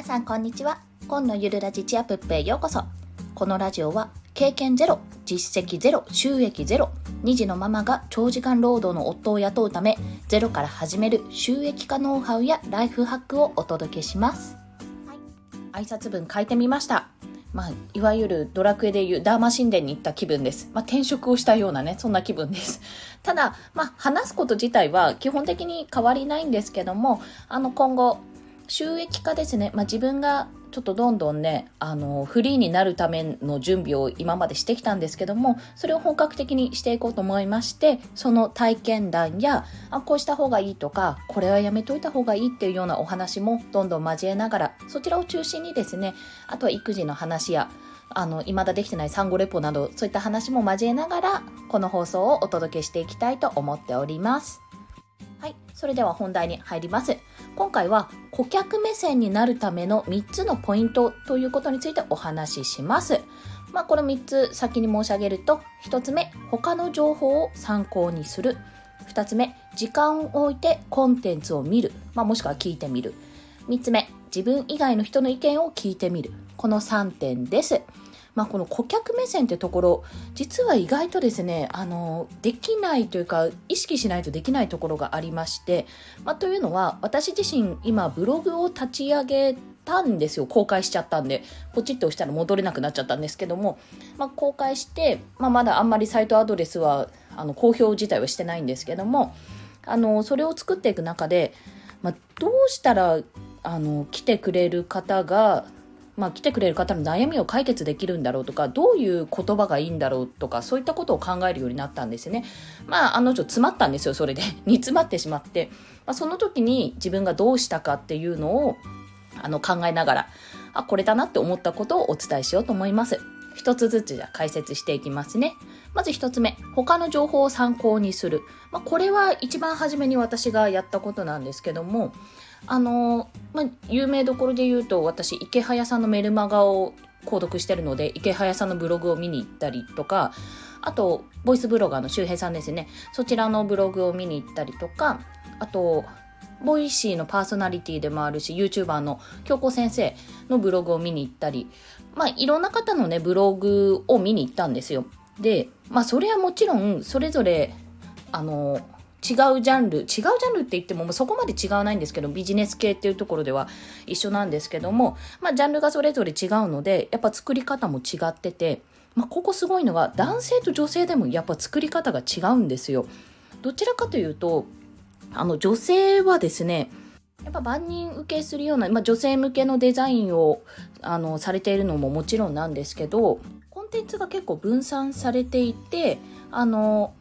皆さんこんにちは。今のゆるラジチアップへようこそ。このラジオは経験ゼロ実績ゼロ収益ゼロ2児のママが長時間労働の夫を雇うためゼロから始める収益化ノウハウやライフハックをお届けします、はい、挨拶文書いてみました。まあ、いわゆるドラクエでいうダーマ神殿に行った気分です。まあ、転職をしたようなね、そんな気分です。ただ、まあ、話すこと自体は基本的に変わりないんですけども、あの、今後、収益化ですね。まあ、自分がちょっとどんどんね、あの、フリーになるための準備を今までしてきたんですけども、それを本格的にしていこうと思いまして、その体験談や、あ、こうした方がいいとか、これはやめといた方がいいっていうようなお話もどんどん交えながら、そちらを中心にですね、あとは育児の話や、あの、未だできてない産後レポなど、そういった話も交えながら、この放送をお届けしていきたいと思っております。はい、それでは本題に入ります。今回は顧客目線になるための3つのポイントということについてお話しします。まあ、この3つ先に申し上げると、1つ目、他の情報を参考にする。2つ目、時間を置いてコンテンツを見る。まあ、もしくは聞いてみる。3つ目、自分以外の人の意見を聞いてみる。この3点です。まあ、この顧客目線ってところ実は意外とですねあのできないというか意識しないとできないところがありまして、まあ、というのは私自身今ブログを立ち上げたんですよ。公開しちゃったんでポチッと押したら戻れなくなっちゃったんですけども、まあ、公開して、まあ、まだあんまりサイトアドレスはあの公表自体はしてないんですけどもあのそれを作っていく中で、まあ、どうしたらあの来てくれる方がまあ、来てくれる方の悩みを解決できるんだろうとかどういう言葉がいいんだろうとかそういったことを考えるようになったんですね。まああのちょ詰まったんですよそれで 煮詰まってしまって、まあ、その時に自分がどうしたかっていうのをあの考えながらあこれだなって思ったことをお伝えしようと思います。一つずつじゃ解説していきますね。まず一つ目、他の情報を参考にする。まあ、これは一番初めに私がやったことなんですけども、あの、まあ、有名どころで言うと、私、池早さんのメルマガを購読してるので、池早さんのブログを見に行ったりとか、あと、ボイスブロガーの周平さんですね。そちらのブログを見に行ったりとか、あと、ボイシーのパーソナリティでもあるし、YouTuber の京子先生のブログを見に行ったり、まあ、いろんな方のね、ブログを見に行ったんですよ。で、まあ、それはもちろん、それぞれ、あの、違うジャンル違うジャンルって言ってもそこまで違わないんですけどビジネス系っていうところでは一緒なんですけども、まあ、ジャンルがそれぞれ違うのでやっぱ作り方も違ってて、まあ、ここすごいのが男性と女性でもやっぱ作り方が違うんですよ。どちらかというとあの女性はですねやっぱ万人受けするような、まあ、女性向けのデザインをあのされているのももちろんなんですけどコンテンツが結構分散されていてあの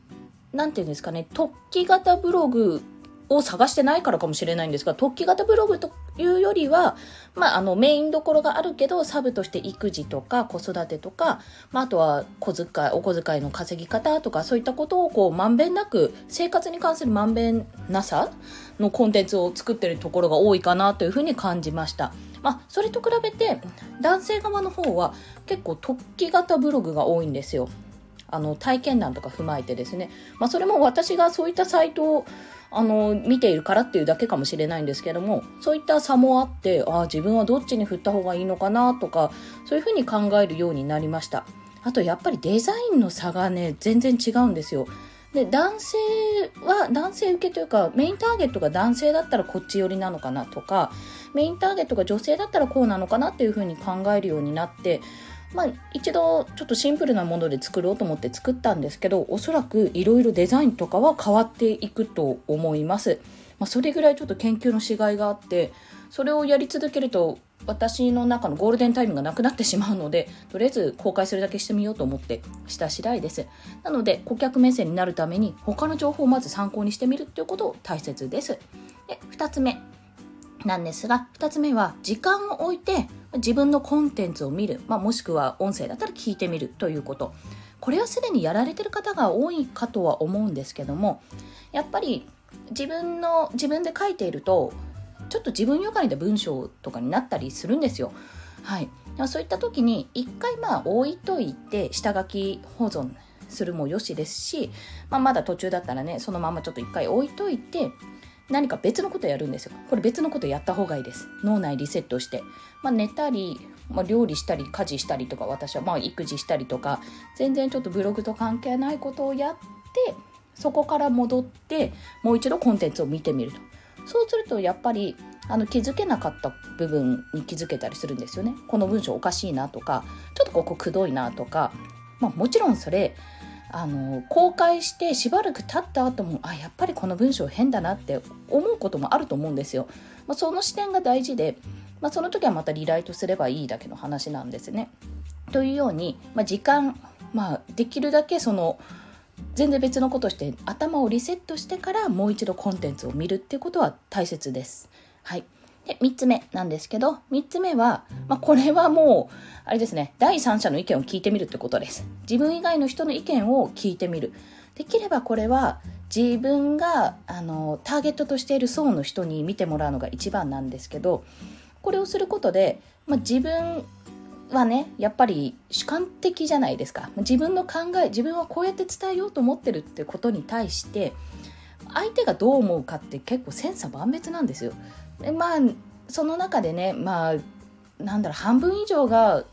何て言うんですかね、突起型ブログを探してないからかもしれないんですが、突起型ブログというよりは、まあ、あの、メインどころがあるけど、サブとして育児とか子育てとか、まあ、あとは小遣い、お小遣いの稼ぎ方とか、そういったことをこう、まんべんなく、生活に関するまんべんなさのコンテンツを作ってるところが多いかなというふうに感じました。まあ、それと比べて、男性側の方は結構突起型ブログが多いんですよ。あの体験談とか踏まえてですね、まあ、それも私がそういったサイトをあの見ているからっていうだけかもしれないんですけどもそういった差もあってああ自分はどっちに振った方がいいのかなとかそういうふうに考えるようになりました。あとやっぱりデザインの差がね全然違うんですよ。で男性は男性受けというかメインターゲットが男性だったらこっち寄りなのかなとかメインターゲットが女性だったらこうなのかなっていうふうに考えるようになってまあ、一度ちょっとシンプルなもので作ろうと思って作ったんですけどおそらくいろいろデザインとかは変わっていくと思います、まあ、それぐらいちょっと研究のしがいがあってそれをやり続けると私の中のゴールデンタイムがなくなってしまうのでとりあえず公開するだけしてみようと思ってした次第です。なので顧客目線になるために他の情報をまず参考にしてみるっていうこと大切です。で2つ目。なんですが2つ目は時間を置いて自分のコンテンツを見る、まあ、もしくは音声だったら聞いてみるということ。これはすでにやられてる方が多いかとは思うんですけどもやっぱり自分の自分で書いているとちょっと自分よがりな文章とかになったりするんですよ。はい、そういった時に一回まあ置いといて下書き保存するもよしですし、まあ、まだ途中だったらねそのままちょっと一回置いといて何か別のことやるんですよ。これ別のことやった方がいいです。脳内リセットして、まあ、寝たり、まあ、料理したり家事したりとか私はまあ育児したりとか全然ちょっとブログと関係ないことをやってそこから戻ってもう一度コンテンツを見てみると。そうするとやっぱりあの気づけなかった部分に気づけたりするんですよね。この文章おかしいなとかちょっとここくどいなとか、まあ、もちろんそれあの公開してしばらく経った後もあやっぱりこの文章変だなって思うこともあると思うんですよ。まあ、その視点が大事で、まあ、その時はまたリライトすればいいだけの話なんですね。というように、まあ、時間、まあ、できるだけその全然別のことして頭をリセットしてからもう一度コンテンツを見るっていうことは大切です。はい。で、3つ目なんですけど、3つ目は、まあ、これはもう、あれですね、第三者の意見を聞いてみるってことです。自分以外の人の意見を聞いてみる。できればこれは、自分が、あの、ターゲットとしている層の人に見てもらうのが一番なんですけど、これをすることで、まあ、自分はねやっぱり主観的じゃないですか自分の考え自分はこうやって伝えようと思ってるってことに対して相手がどう思うかって結構千差万別なんですよ。でまあその中でねまあなんだろう半分以上が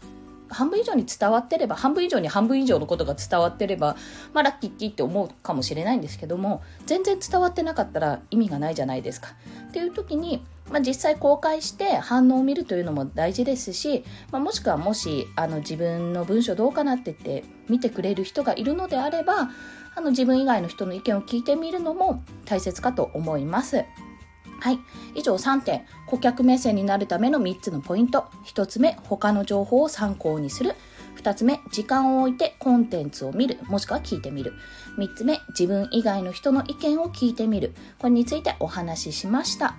半分以上に伝わってれば半分以上に半分以上のことが伝わってればまあラッキーッキーって思うかもしれないんですけども全然伝わってなかったら意味がないじゃないですか。っていう時に、まあ、実際公開して反応を見るというのも大事ですし、まあ、もしくはもしあの自分の文章どうかなって言って見てくれる人がいるのであればあの自分以外の人の意見を聞いてみるのも大切かと思います。はい。以上3点。顧客目線になるための3つのポイント。1つ目、他の情報を参考にする。2つ目、時間を置いてコンテンツを見る、もしくは聞いてみる。3つ目、自分以外の人の意見を聞いてみる。これについてお話ししました。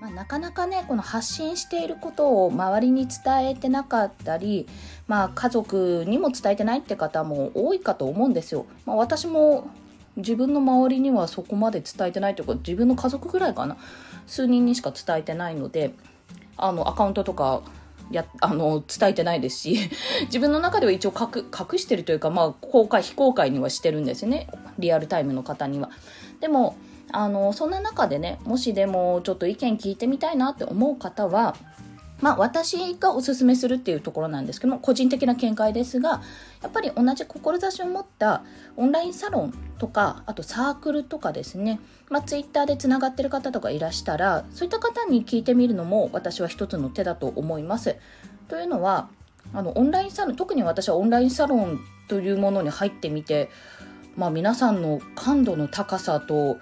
まあ、なかなかね、この発信していることを周りに伝えてなかったり、まあ、家族にも伝えてないって方も多いかと思うんですよ。まあ、私も自分の周りにはそこまで伝えてないというか自分の家族ぐらいかな数人にしか伝えてないのであのアカウントとかやあの伝えてないですし 自分の中では一応隠隠してるというか、まあ、公開非公開にはしてるんですねリアルタイムの方には。でもあのそんな中でねもしでもちょっと意見聞いてみたいなって思う方はまあ、私がおすすめするっていうところなんですけども個人的な見解ですがやっぱり同じ志を持ったオンラインサロンとかあとサークルとかですね、まあ、ツイッターでつながってる方とかいらしたらそういった方に聞いてみるのも私は一つの手だと思います。というのはあのオンラインサロン特に私はオンラインサロンというものに入ってみて、まあ、皆さんの感度の高さと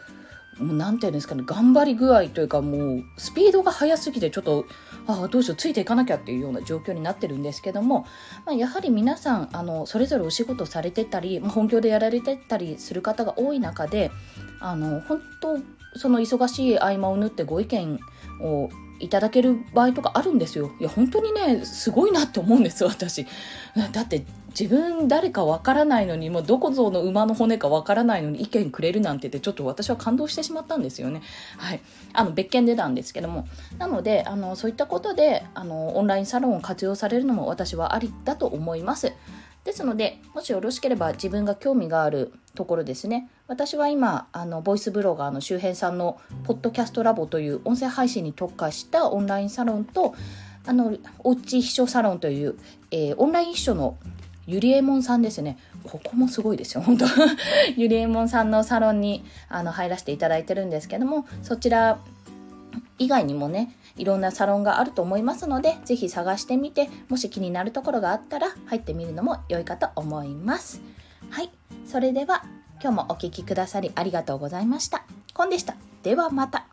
もう何て言うんですかね頑張り具合というかもうスピードが速すぎてちょっとああどうしようついていかなきゃっていうような状況になってるんですけども、まあ、やはり皆さんあのそれぞれお仕事されてたり、まあ、本業でやられてたりする方が多い中であの本当その忙しい合間を縫ってご意見をいただける場合とかあるんですよ。いや本当にねすごいなって思うんです私。だって自分誰かわからないのにもうどこぞの馬の骨かわからないのに意見くれるなんてってちょっと私は感動してしまったんですよね。はい、あの別件でなんですけどもなのであのそういったことであのオンラインサロンを活用されるのも私はありだと思います。ですのでもしよろしければ自分が興味があるところですね私は今あのボイスブロガーの周辺さんのポッドキャストラボという音声配信に特化したオンラインサロンとあのおうち秘書サロンという、えー、オンライン秘書のゆりえもんさんですね。ここもすごいですよ、本当 ゆりえもんさんのサロンにあの入らせていただいてるんですけども、そちら以外にもね、いろんなサロンがあると思いますので、ぜひ探してみて、もし気になるところがあったら入ってみるのも良いかと思います。はい。それでは、今日もお聴きくださりありがとうございました。コンでした。ではまた。